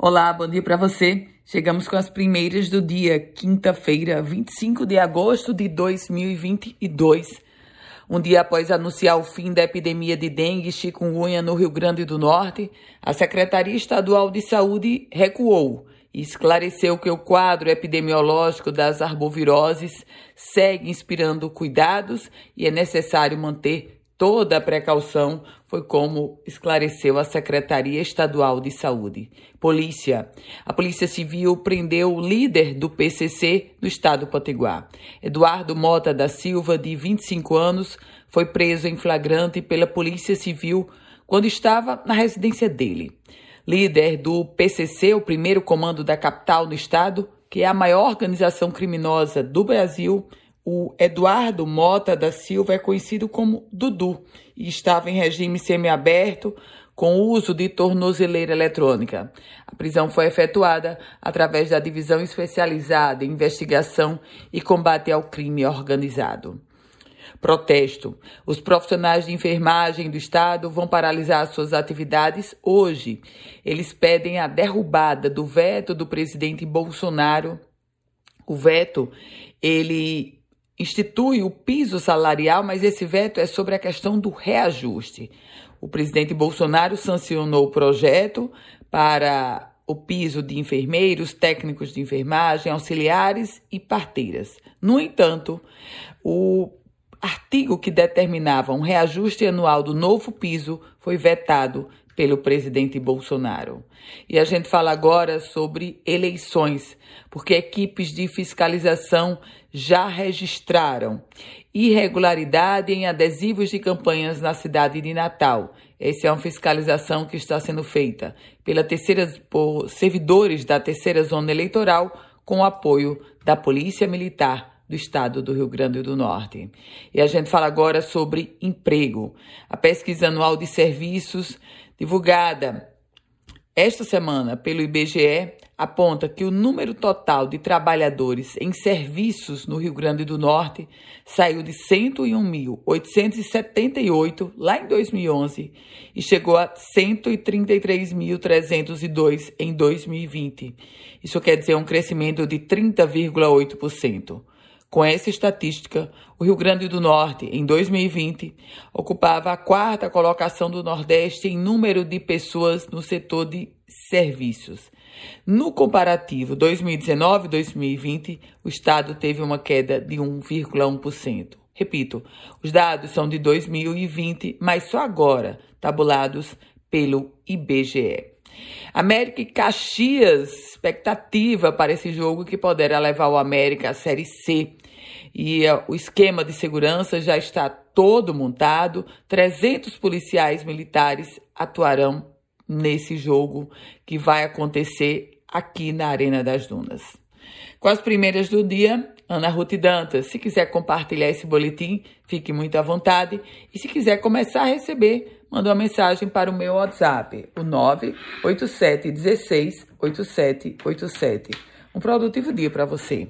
Olá, bom dia para você. Chegamos com as primeiras do dia, quinta-feira, 25 de agosto de 2022. Um dia após anunciar o fim da epidemia de dengue e chikungunya no Rio Grande do Norte, a Secretaria Estadual de Saúde recuou e esclareceu que o quadro epidemiológico das arboviroses segue inspirando cuidados e é necessário manter toda a precaução, foi como esclareceu a Secretaria Estadual de Saúde. Polícia. A Polícia Civil prendeu o líder do PCC no estado do Potiguar. Eduardo Mota da Silva, de 25 anos, foi preso em flagrante pela Polícia Civil quando estava na residência dele. Líder do PCC, o primeiro comando da capital do estado, que é a maior organização criminosa do Brasil, o Eduardo Mota da Silva é conhecido como Dudu e estava em regime semiaberto com uso de tornozeleira eletrônica. A prisão foi efetuada através da Divisão Especializada em Investigação e Combate ao Crime Organizado. Protesto. Os profissionais de enfermagem do Estado vão paralisar suas atividades hoje. Eles pedem a derrubada do veto do presidente Bolsonaro. O veto, ele institui o piso salarial, mas esse veto é sobre a questão do reajuste. O presidente Bolsonaro sancionou o projeto para o piso de enfermeiros, técnicos de enfermagem, auxiliares e parteiras. No entanto, o artigo que determinava um reajuste anual do novo piso foi vetado pelo presidente Bolsonaro. E a gente fala agora sobre eleições, porque equipes de fiscalização já registraram irregularidade em adesivos de campanhas na cidade de Natal. Essa é uma fiscalização que está sendo feita pela terceira, por servidores da terceira zona eleitoral com o apoio da Polícia Militar do estado do Rio Grande do Norte. E a gente fala agora sobre emprego. A pesquisa anual de serviços divulgada esta semana pelo IBGE aponta que o número total de trabalhadores em serviços no Rio Grande do Norte saiu de 101.878 lá em 2011 e chegou a 133.302 em 2020. Isso quer dizer um crescimento de 30,8%. Com essa estatística, o Rio Grande do Norte, em 2020, ocupava a quarta colocação do Nordeste em número de pessoas no setor de serviços. No comparativo 2019-2020, o estado teve uma queda de 1,1%. Repito, os dados são de 2020, mas só agora tabulados pelo IBGE. América e Caxias, expectativa para esse jogo que poderá levar o América à Série C. E uh, o esquema de segurança já está todo montado. 300 policiais militares atuarão nesse jogo que vai acontecer aqui na Arena das Dunas. Com as primeiras do dia, Ana Ruth Dantas. Se quiser compartilhar esse boletim, fique muito à vontade. E se quiser começar a receber, manda uma mensagem para o meu WhatsApp, o 987 16 8787. Um produtivo dia para você.